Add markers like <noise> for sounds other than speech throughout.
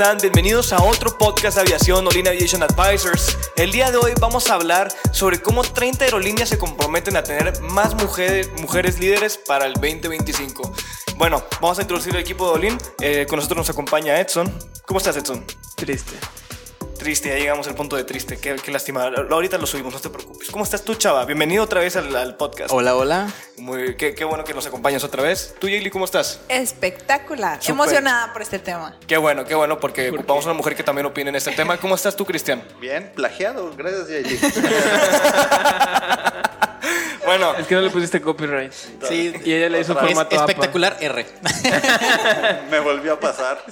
Bienvenidos a otro podcast de aviación, Olin Aviation Advisors. El día de hoy vamos a hablar sobre cómo 30 aerolíneas se comprometen a tener más mujeres, mujeres líderes para el 2025. Bueno, vamos a introducir el equipo de Olin. Eh, con nosotros nos acompaña Edson. ¿Cómo estás, Edson? Triste. Triste, ya llegamos al punto de triste. Qué, qué lástima. Lo- Ahorita lo subimos, no te preocupes. ¿Cómo estás tú, chava? Bienvenido otra vez al, al podcast. Hola, hola. Muy, qué, qué bueno que nos acompañas otra vez. ¿Tú, Yeli, cómo estás? Espectacular. Emocionada por este tema. Qué bueno, qué bueno, porque ocupamos una mujer que también opine en este tema. ¿Cómo estás tú, Cristian? Bien, plagiado, gracias Yaeli. <laughs> Bueno, Es que no le pusiste copyright. Sí, Y ella le hizo es formato APA. espectacular R. <laughs> Me volvió a pasar.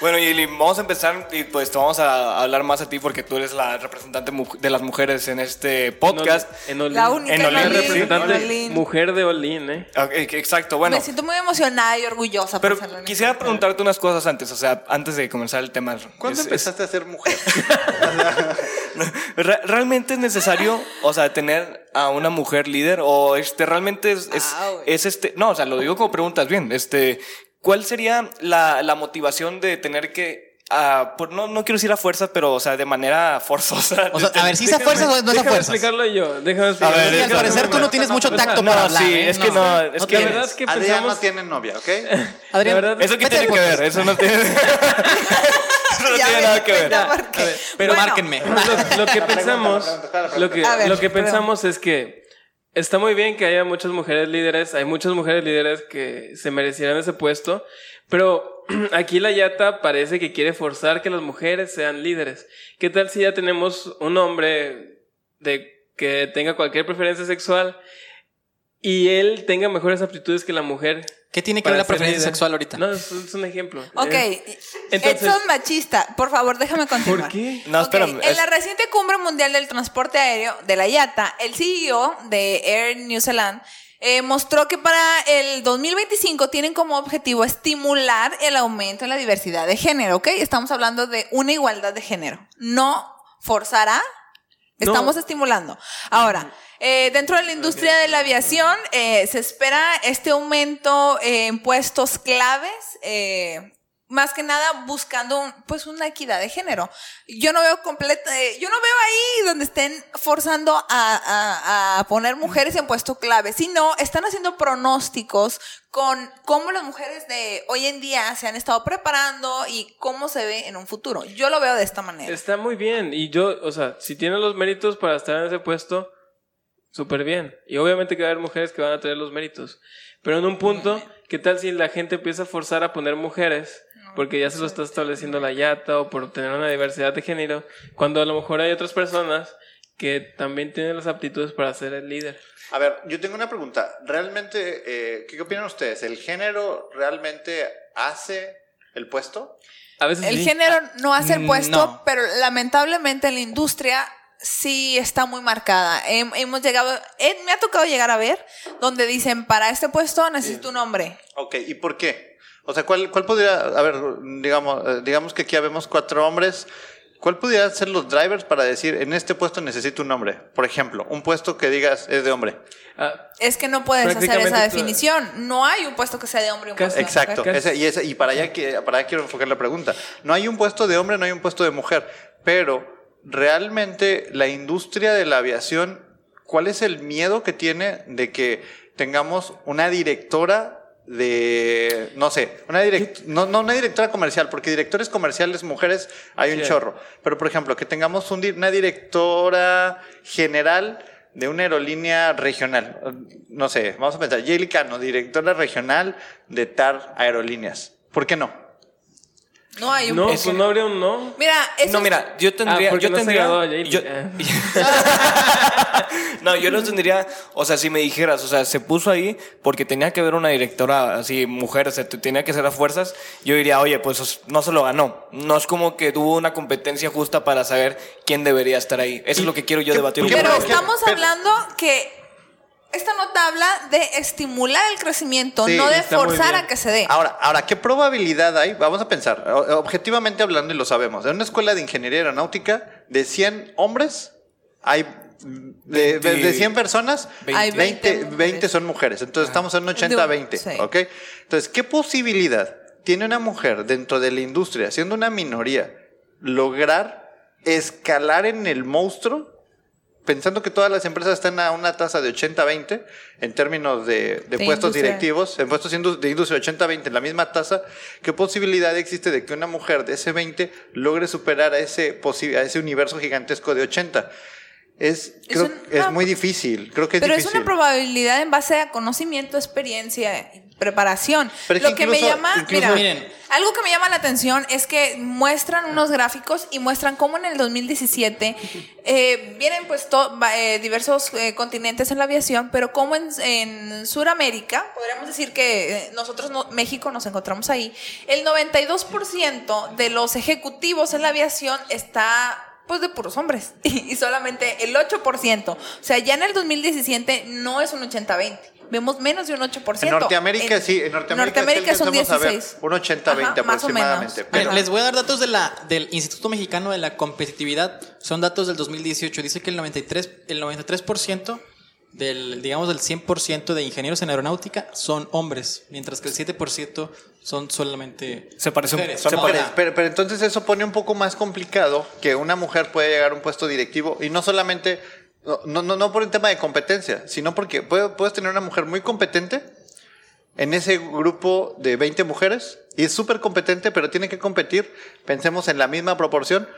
Bueno, y vamos a empezar y pues te vamos a hablar más a ti porque tú eres la representante de las mujeres en este podcast. En Olin. La única En Olin, Olin, representante en Olin. mujer de Olin, ¿eh? Exacto, bueno. Me siento muy emocionada y orgullosa. Pero quisiera este- preguntarte unas cosas antes, o sea, antes de comenzar el tema. ¿Cuándo Es- es- empezaste a ser mujer? <laughs> ¿Re- ¿Realmente es necesario, o sea, tener a una mujer líder o este realmente es, es, Ah, es este, no, o sea, lo digo como preguntas bien, este, ¿cuál sería la, la motivación de tener que ah, por- no, no quiero decir a fuerzas, pero, o sea, de manera forzosa. O sea, a ver, si es a fuerzas o no es a Déjame fuerzas. explicarlo yo. Déjame explicarlo. ver, Sí, al parecer tú no tienes mucho tacto No, para hablar. sí, ¿eh? es que no, es no que- La tienes. verdad es que Adrián pensamos... no tiene novia, ¿ok? <laughs> Adrián, La verdad- ¿Eso vete tiene que ver? Eso no tiene, eso no Ya tiene me <laughs> nada que ver. Pero Bueno, márquenme. Lo, lo que <laughs> pensamos, lo que, A ver, lo que pensamos es que está muy bien que haya muchas mujeres líderes, hay muchas mujeres líderes que se merecieran ese puesto, pero <clears throat> aquí la Yata parece que quiere forzar que las mujeres sean líderes. ¿Qué tal si ya tenemos un hombre de que tenga cualquier preferencia sexual y él tenga mejores aptitudes que la mujer? ¿Qué tiene que ver la preferencia líder? sexual ahorita? No, es, es un ejemplo. Ok. Entonces- Edson machista, por favor, déjame continuar. ¿Por qué? No, Ok, espérame. En es- la reciente cumbre mundial del transporte aéreo de la IATA, el CEO de Air New Zealand eh, mostró que para el 2025 tienen como objetivo estimular el aumento en la diversidad de género, ¿ok? Estamos hablando de una igualdad de género. No forzará, No. estamos estimulando. Ahora, eh, dentro de la industria de la aviación eh, se espera este aumento eh, en puestos claves. Más que nada buscando un- pues una equidad de género. Yo no veo completa, eh, yo no veo ahí donde estén forzando a, a- a poner mujeres en puesto clave, sino están haciendo pronósticos con cómo las mujeres de hoy en día se han estado preparando y cómo se ve en un futuro. Yo lo veo de esta manera. Está muy bien. Y yo, o sea, si tiene los méritos para estar en ese puesto, súper bien. Y obviamente que va a haber mujeres que van a tener los méritos. Pero en un punto, ¿qué tal si la gente empieza a forzar a poner mujeres? Porque ya se lo está estableciendo la yata o por tener una diversidad de género, cuando a lo mejor hay otras personas que también tienen las aptitudes para ser el líder. A ver, yo tengo una pregunta. ¿Realmente, eh, qué opinan ustedes? ¿El género realmente hace el puesto? A veces El sí. género no hace el Mm, puesto, no. pero lamentablemente en la industria sí está muy marcada. Hem- hemos llegado, eh, me ha tocado llegar a ver donde dicen para este puesto necesito un hombre. Ok, ¿y por qué? O sea, ¿cuál, cuál podría, a ver, digamos, eh, digamos que aquí habemos cuatro hombres, ¿cuál podría ser los drivers para decir, en este puesto necesito un hombre? Por ejemplo, un puesto que digas es de hombre. Ah, Es que no puedes hacer esa definición. No hay un puesto que sea de hombre y un puesto de Exacto, mujer. ese- y, ese- y para, allá, para allá quiero enfocar la pregunta. No hay un puesto de hombre, no hay un puesto de mujer, pero realmente la industria de la aviación, ¿cuál es el miedo que tiene de que tengamos una directora de, no sé, una direct, no, no una directora comercial, porque directores comerciales mujeres hay un Sí. chorro, pero por ejemplo, que tengamos un una directora general de una aerolínea regional. No sé, vamos a pensar, Jaylee Cano, directora regional de TAR Aerolíneas. ¿Por qué no? No hay un No, pues no habría un no. Mira, eso No, mira, yo tendría. Ah, porque yo no se tendría. graduó yo- <laughs> no, yo no tendría. O sea, si me dijeras, o sea, se puso ahí porque tenía que haber una directora así, mujer, o sea, te- tenía que ser a fuerzas, yo diría, oye, pues os- no se lo ganó. No es como que tuvo una competencia justa para saber quién debería estar ahí. Eso es lo que quiero yo debatir un Pero poco. ¿Qué- estamos hablando que esta nota habla de estimular el crecimiento, Sí, no de forzar a que se dé. Ahora, ahora, ¿qué probabilidad hay? Vamos a pensar, objetivamente hablando, y lo sabemos, en una escuela de ingeniería aeronáutica, de 100 hombres, hay de, de- de 100 personas, Hay 20, 20 20, son mujeres. Entonces estamos en un 80-20. Sí. ¿ok? Entonces, ¿qué posibilidad tiene una mujer dentro de la industria, siendo una minoría, lograr escalar en el monstruo? Pensando que todas las empresas están a una tasa de 80-20 en términos de, de De puestos industria. directivos, en puestos de industria 80-20 en la misma tasa, ¿qué posibilidad existe de que una mujer de ese 20 logre superar a ese, a ese universo gigantesco de 80? Es, creo, es muy difícil, creo que es Pero difícil. es una probabilidad en base a conocimiento, experiencia, preparación. Pero Lo que que me llama, incluso- mira, Miren. algo que me llama la atención es que muestran unos gráficos y muestran cómo en el 2017 eh, vienen pues to- eh, diversos eh, continentes en la aviación, pero como en, en Sudamérica, podríamos decir que eh, nosotros, no- México, nos encontramos ahí, el 92% de los ejecutivos en la aviación está pues de puros hombres <laughs> y, solamente el 8%. O sea, ya en el 2017 no es un 80-20. Vemos menos de un 8%. En Norteamérica sí, en Norteamérica, sí son alcanzamos a ver 16. un 80-20 Ajá, más o aproximadamente. menos. Pero, les voy a dar datos de la, del Instituto Mexicano de la Competitividad. Son datos del 2018. Dice que el 93%, el 93% del, digamos, del 100% de ingenieros en aeronáutica son hombres, mientras que el 7% son solamente Se parece mujeres. Son Se mujeres, pero, pero entonces eso pone un poco más complicado que una mujer puede llegar a un puesto directivo y no solamente, no, no, no por un tema de competencia, sino porque puede- puedes tener una mujer muy competente en ese grupo de 20 mujeres y es súper competente, pero tiene que competir, pensemos en la misma proporción.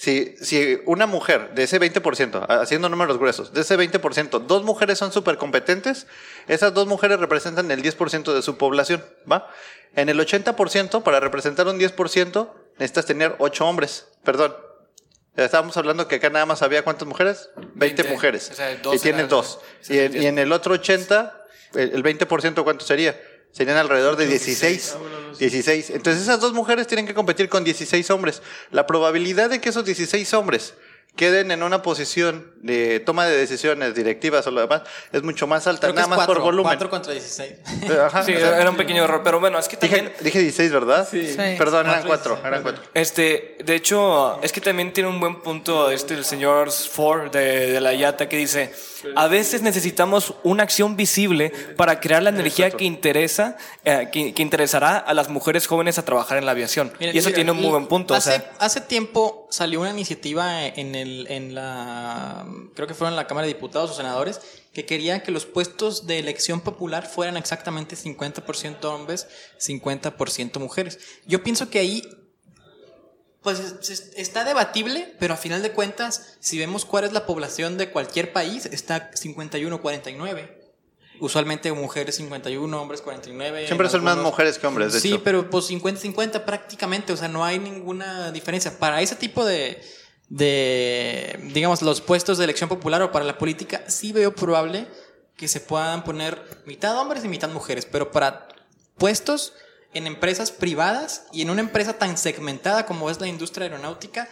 Si, si una mujer de ese 20%, haciendo números gruesos, de ese 20%, dos mujeres son súper competentes, esas dos mujeres representan el 10% de su población, ¿va? En el 80%, para representar un 10%, necesitas tener 8 hombres, perdón. Estábamos hablando que acá nada más había cuántas mujeres? 20, 20. mujeres. O sea, y tienes eran- dos. Y en, y en el otro 80, el el 20% ¿cuánto sería? Serían alrededor de 16. 16. Entonces esas dos mujeres tienen que competir con 16 hombres. La probabilidad de que esos 16 hombres queden en una posición de toma de decisiones directivas o lo demás es mucho más alta, creo nada más cuatro, por volumen. cuatro contra 16. Ajá, Sí, o sea, era un pequeño error, pero bueno, es que también... dije, dije 16, ¿verdad? Sí. Sí. Perdón, eran Cuatro, cuatro, eran cuatro. Este, de hecho, es que también tiene un buen punto este el señor Ford de, de la IATA que dice, a veces necesitamos una acción visible para crear la energía que interesa, eh, que, que interesará a las mujeres jóvenes a trabajar en la aviación. Y eso mira, tiene un muy buen punto. Hace, o sea, hace tiempo salió una iniciativa en, el, en la. Creo que fueron la Cámara de Diputados o Senadores que querían que los puestos de elección popular fueran exactamente 50% hombres, 50% mujeres. Yo pienso que ahí. Pues es- es- está debatible, pero a final de cuentas, si vemos cuál es la población de cualquier país, está 51-49. Usualmente mujeres 51, hombres 49. Siempre son más mujeres que hombres, de sí, hecho. pero pues 50-50 prácticamente, o sea, no hay ninguna diferencia. Para ese tipo de, de, digamos, los puestos de elección popular o para la política, sí veo probable que se puedan poner mitad hombres y mitad mujeres, pero para puestos en empresas privadas y en una empresa tan segmentada como es la industria aeronáutica,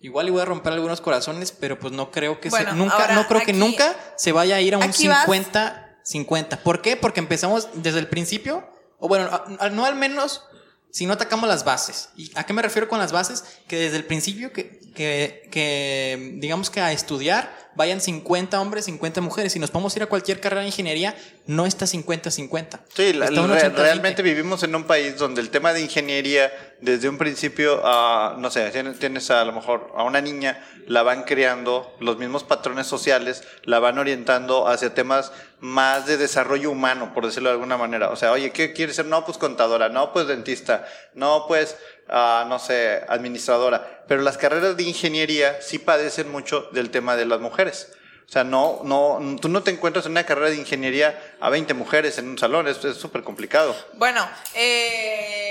igual y voy a romper algunos corazones, pero pues no creo que Bueno, se, nunca, ahora no creo que nunca se vaya a ir a un aquí vas- 50 50. ¿Por qué? Porque empezamos desde el principio, o bueno, no al menos si no atacamos las bases. ¿Y a qué me refiero con las bases? Que desde el principio que, que, que, digamos que a estudiar vayan 50 hombres, 50 mujeres. Si nos podemos ir a cualquier carrera de ingeniería, no está 50-50. Sí, la- Está un re- 80-20. realmente vivimos en un país donde el tema de ingeniería, desde un principio, ah, no sé, tienes, tienes a lo mejor a una niña, la van creando, los mismos patrones sociales, la van orientando hacia temas más de desarrollo humano, por decirlo de alguna manera. O sea, oye, ¿qué quieres ser? No, pues contadora, no, pues dentista, no, pues, ah, no sé, administradora. Pero las carreras de ingeniería sí padecen mucho del tema de las mujeres. O sea, no, no, tú no te encuentras en una carrera de ingeniería a 20 mujeres en un salón, es súper complicado. Bueno, eh,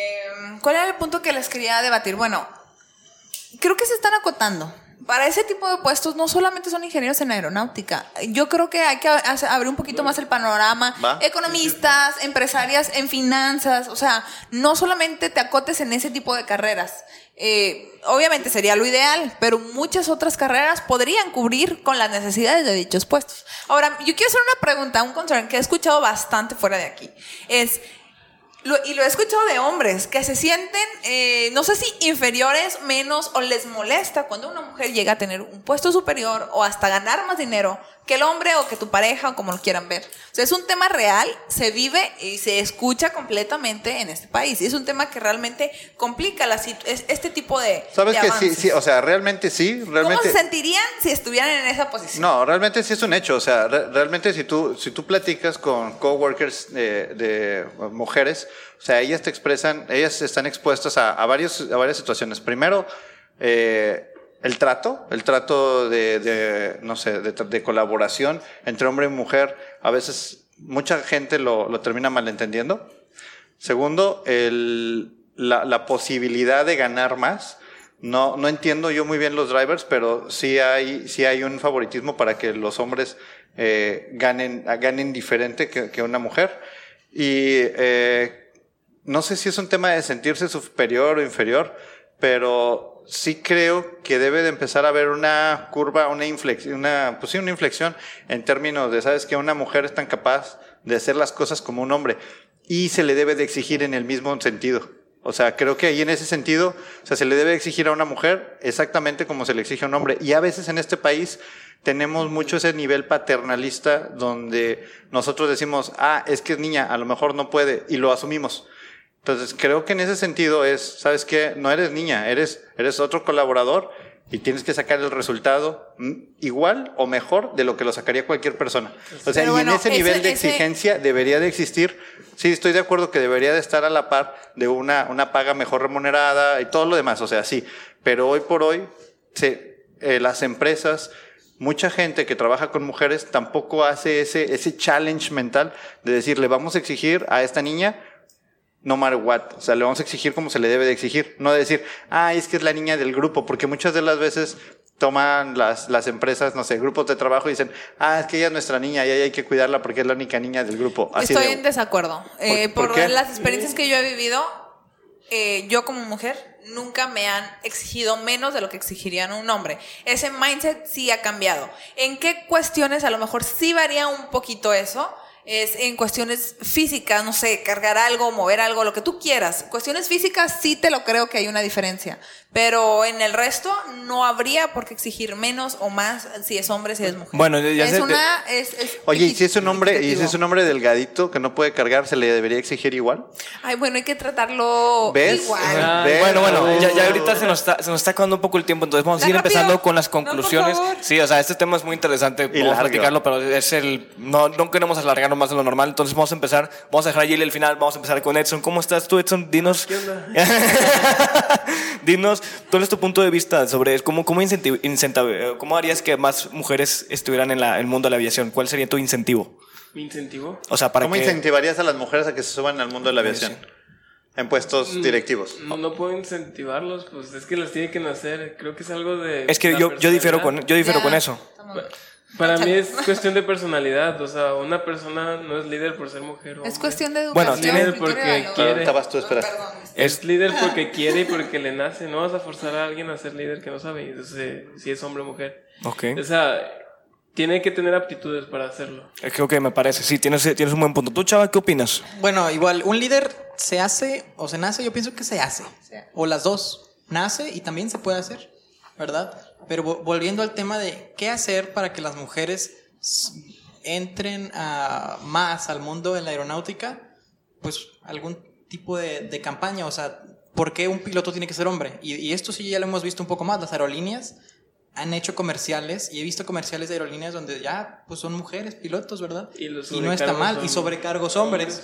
¿cuál era el punto que les quería debatir? Bueno, creo que se están acotando. Para ese tipo de puestos no solamente son ingenieros en aeronáutica. Yo creo que hay que abrir un poquito más el panorama. Va. Economistas, empresarias en finanzas, o sea, no solamente te acotes en ese tipo de carreras. Eh, obviamente sería lo ideal, pero muchas otras carreras podrían cubrir con las necesidades de dichos puestos. Ahora, yo quiero hacer una pregunta, un concern que he escuchado bastante fuera de aquí. Es, lo- y lo he escuchado de hombres que se sienten, eh, no sé si inferiores, menos, o les molesta cuando una mujer llega a tener un puesto superior o hasta ganar más dinero que el hombre o que tu pareja o como lo quieran ver. O sea, es un tema real, se vive y se escucha completamente en este país. Y es un tema que realmente complica la este tipo de... ¿Sabes de que sí, avances. sí? O sea, realmente sí, ¿Cómo realmente... se sentirían si estuvieran en esa posición? No, realmente sí es un hecho. O sea, re- realmente si tú, si tú platicas con coworkers de, de mujeres, o sea, ellas te expresan, ellas están expuestas a, a, varios, a varias situaciones. Primero, eh, el trato, el trato de, de, no sé, de, de colaboración entre hombre y mujer, a veces mucha gente lo, lo termina malentendiendo. Segundo, el, la, la posibilidad de ganar más. No, no entiendo yo muy bien los drivers, pero sí hay, sí hay un favoritismo para que los hombres eh, ganen, ganen diferente que, que una mujer. Y eh, no sé si es un tema de sentirse superior o inferior, pero sí creo que debe de empezar a haber una curva, una inflexión, una, pues sí, una inflexión en términos de, ¿sabes que Una mujer es tan capaz de hacer las cosas como un hombre y se le debe de exigir en el mismo sentido. O sea, creo que ahí en ese sentido, o sea, se le debe exigir a una mujer exactamente como se le exige a un hombre. Y a veces en este país tenemos mucho ese nivel paternalista donde nosotros decimos, ah, es que es niña, a lo mejor no puede, y lo asumimos. Entonces, creo que en ese sentido es, ¿sabes qué? No eres niña, eres, eres otro colaborador y tienes que sacar el resultado mm, igual o mejor de lo que lo sacaría cualquier persona. O sea, Pero y bueno, en ese ese- nivel de ese- exigencia debería de existir. Sí, estoy de acuerdo que debería de estar a la par de una, una paga mejor remunerada y todo lo demás, o sea, sí. Pero hoy por hoy, se, eh, las empresas, mucha gente que trabaja con mujeres tampoco hace ese, ese challenge mental de decirle, vamos a exigir a esta niña no matter what. O sea, le vamos a exigir como se le debe de exigir. No de decir, ah, es que es la niña del grupo, porque muchas de las veces toman las, las empresas, no sé, grupos de trabajo y dicen, ah, es que ella es nuestra niña y ahí hay que cuidarla porque es la única niña del grupo. Así Estoy de- en desacuerdo. Eh, ¿Por- por por qué? las experiencias que yo he vivido, eh, yo como mujer nunca me han exigido menos de lo que exigirían un hombre. Ese mindset sí ha cambiado. ¿En qué cuestiones a lo mejor sí varía un poquito eso? Es en cuestiones físicas, no sé, cargar algo, mover algo, lo que tú quieras. Cuestiones físicas sí te lo creo que hay una diferencia. Pero en el resto no habría por qué exigir menos o más si es hombre, si es mujer. Bueno, ya es sé- una. Es, es Oye, y si es un hombre, y si es un hombre delgadito que no puede cargar, ¿se le debería exigir igual? Ay, bueno, hay que tratarlo ¿Ves? igual. Ah, ¿Ves? Bueno, bueno, ya, ya ahorita se nos, está, se nos está acabando un poco el tiempo, entonces vamos a ir rápido. empezando con las conclusiones. sí, o sea, este tema es muy interesante, largo. platicarlo, pero es el no, no queremos alargarnos más de lo normal, entonces vamos a empezar, vamos a dejar a Jill el final, vamos a empezar con Edson. ¿Cómo estás tú, Edson? Dinos. ¿Qué onda? <laughs> <laughs> Dinos, ¿cuál es tu punto de vista sobre cómo, cómo, eh, cómo harías que más mujeres estuvieran en la- el mundo de la aviación? ¿Cuál sería tu incentivo? ¿Me incentivo? O sea, para ¿Cómo que... incentivarías a las mujeres a que se suban al mundo de la aviación? En puestos Mm. directivos. No, no puedo incentivarlos, pues es que les tiene que nacer. Creo que es algo de. Es que la yo, yo difiero con, yo difiero Ya. con eso. Para mí es cuestión de personalidad. O sea, una persona no es líder por ser mujer. o Es hombre. cuestión de Bueno, educación. tiene cultura y porque quiere. Estabas tú, espera. Perdón. Es <laughs> líder porque quiere y porque le nace. No vas a forzar a alguien a ser líder que no sabe. Entonces, eh, si es hombre o mujer. Ok. O sea, tiene que tener aptitudes para hacerlo. Es que ok, me parece. Sí, tienes, tienes un buen punto. ¿Tú, chava, qué opinas? Bueno, igual, un líder se hace o se nace, yo pienso que se hace. O las dos. Nace y también se puede hacer, ¿verdad? Pero vo- volviendo al tema de qué hacer para que las mujeres entren a- más al mundo de la aeronáutica, pues algún tipo de, de campaña, o sea, ¿por qué un piloto tiene que ser hombre? Y, y esto sí ya lo hemos visto un poco más, las aerolíneas han hecho comerciales y he visto comerciales de aerolíneas donde ya pues son mujeres pilotos, ¿verdad? Y los no está mal. son Y sobrecargos hombres.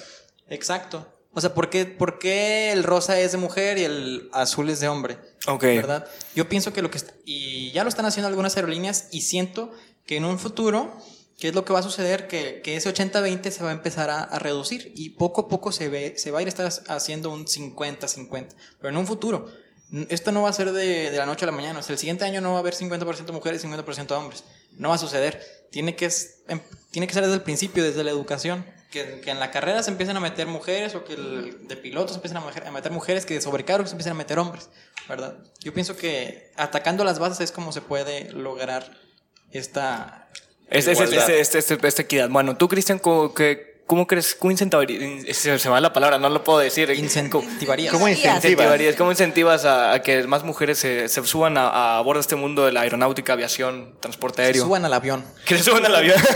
Exacto. O sea, ¿por qué, por qué el rosa es de mujer y el azul es de hombre? Ok. ¿Verdad? Yo pienso que lo que... Y ya lo están haciendo algunas aerolíneas y siento que en un futuro, ¿qué es lo que va a suceder? Que, que ese 80-20 se va a empezar a, a reducir y poco a poco se, ve, se va a ir estar haciendo un 50-50. Pero en un futuro, esto no va a ser de, de la noche a la mañana. O sea, el siguiente año no va a haber 50% mujeres y 50% hombres. No va a suceder. Tiene que, es- em- tiene que ser desde el principio, desde la educación. Que, que en la carrera se empiecen a meter mujeres o que el- de pilotos empiecen a, mujer- a meter mujeres, que de sobrecargos se empiecen a meter hombres, ¿verdad? Yo pienso que atacando las bases es como se puede lograr esta... Este, este, este, esta equidad. Bueno, tú, Cristian, ¿cómo, que- cómo crees? ¿Cómo incentivarías? Se, se me va la palabra, no lo puedo decir. Incentivarías. ¿Cómo Incentivarías. incentivas? incentivarías? ¿Cómo incentivas a, a que más mujeres se, se suban a, a bordo de este mundo de la aeronáutica, aviación, transporte aéreo? Suban al avión. Que se suban al avión. <laughs>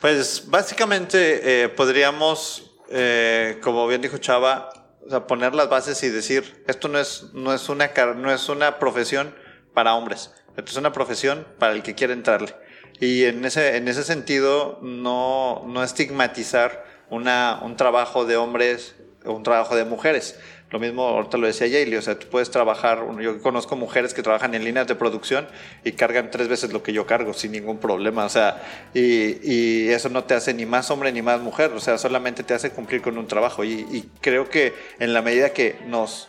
Pues básicamente eh, podríamos, eh, como bien dijo Chava, o sea, poner las bases y decir, esto no es, no es, una, car- no es una profesión para hombres, esto es una profesión para el que quiere entrarle. Y en ese, en ese sentido, no, no estigmatizar una, un trabajo de hombres o un trabajo de mujeres. Lo mismo, ahorita lo decía Yayli, o sea, tú puedes trabajar, yo conozco mujeres que trabajan en líneas de producción y cargan tres veces lo que yo cargo sin ningún problema, o sea, y, y eso no te hace ni más hombre ni más mujer, o sea, solamente te hace cumplir con un trabajo. Y, y creo que en la medida que nos,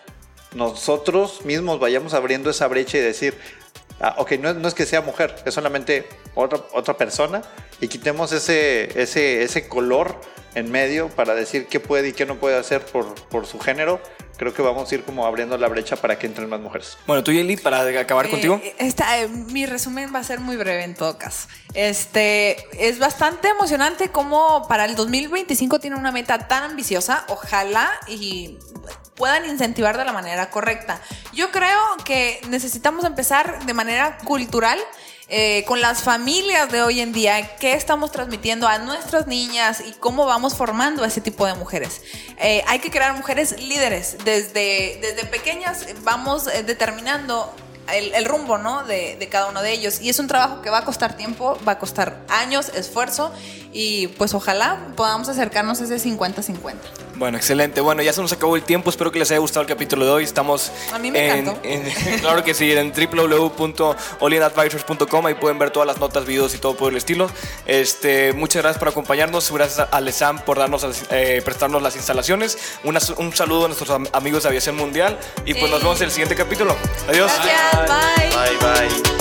nosotros mismos vayamos abriendo esa brecha y decir, ah, ok, no, es- no es que sea mujer, es solamente otra, otra persona, y quitemos ese, ese, ese color en medio para decir qué puede y qué no puede hacer por, por su género, creo que vamos a ir como abriendo la brecha para que entren más mujeres. Bueno, tú, Yeli, para acabar Eh, contigo. esta, eh, mi resumen va a ser muy breve en todo caso. Este es bastante emocionante cómo para el 2025 tiene una meta tan ambiciosa. Ojalá y puedan incentivar de la manera correcta. Yo creo que necesitamos empezar de manera cultural. eh, con las familias de hoy en día, qué estamos transmitiendo a nuestras niñas y cómo vamos formando a ese tipo de mujeres. Eh, hay que crear mujeres líderes. Desde, desde pequeñas vamos eh, determinando el, el rumbo ¿no? de, de cada uno de ellos. Y es un trabajo que va a costar tiempo, va a costar años, esfuerzo y pues ojalá podamos acercarnos a ese 50-50. Bueno, excelente. Bueno, ya se nos acabó el tiempo. Espero que les haya gustado el capítulo de hoy. Estamos A mí me en, <laughs> claro que sí, en www.olinadvisors.com. Ahí pueden ver todas las notas, videos y todo por el estilo. Este, muchas gracias por acompañarnos. Gracias a Lesam por darnos, eh, prestarnos las instalaciones. Una- un saludo a nuestros am- amigos de Aviación Mundial. Y pues nos vemos en el siguiente capítulo. Adiós. Gracias.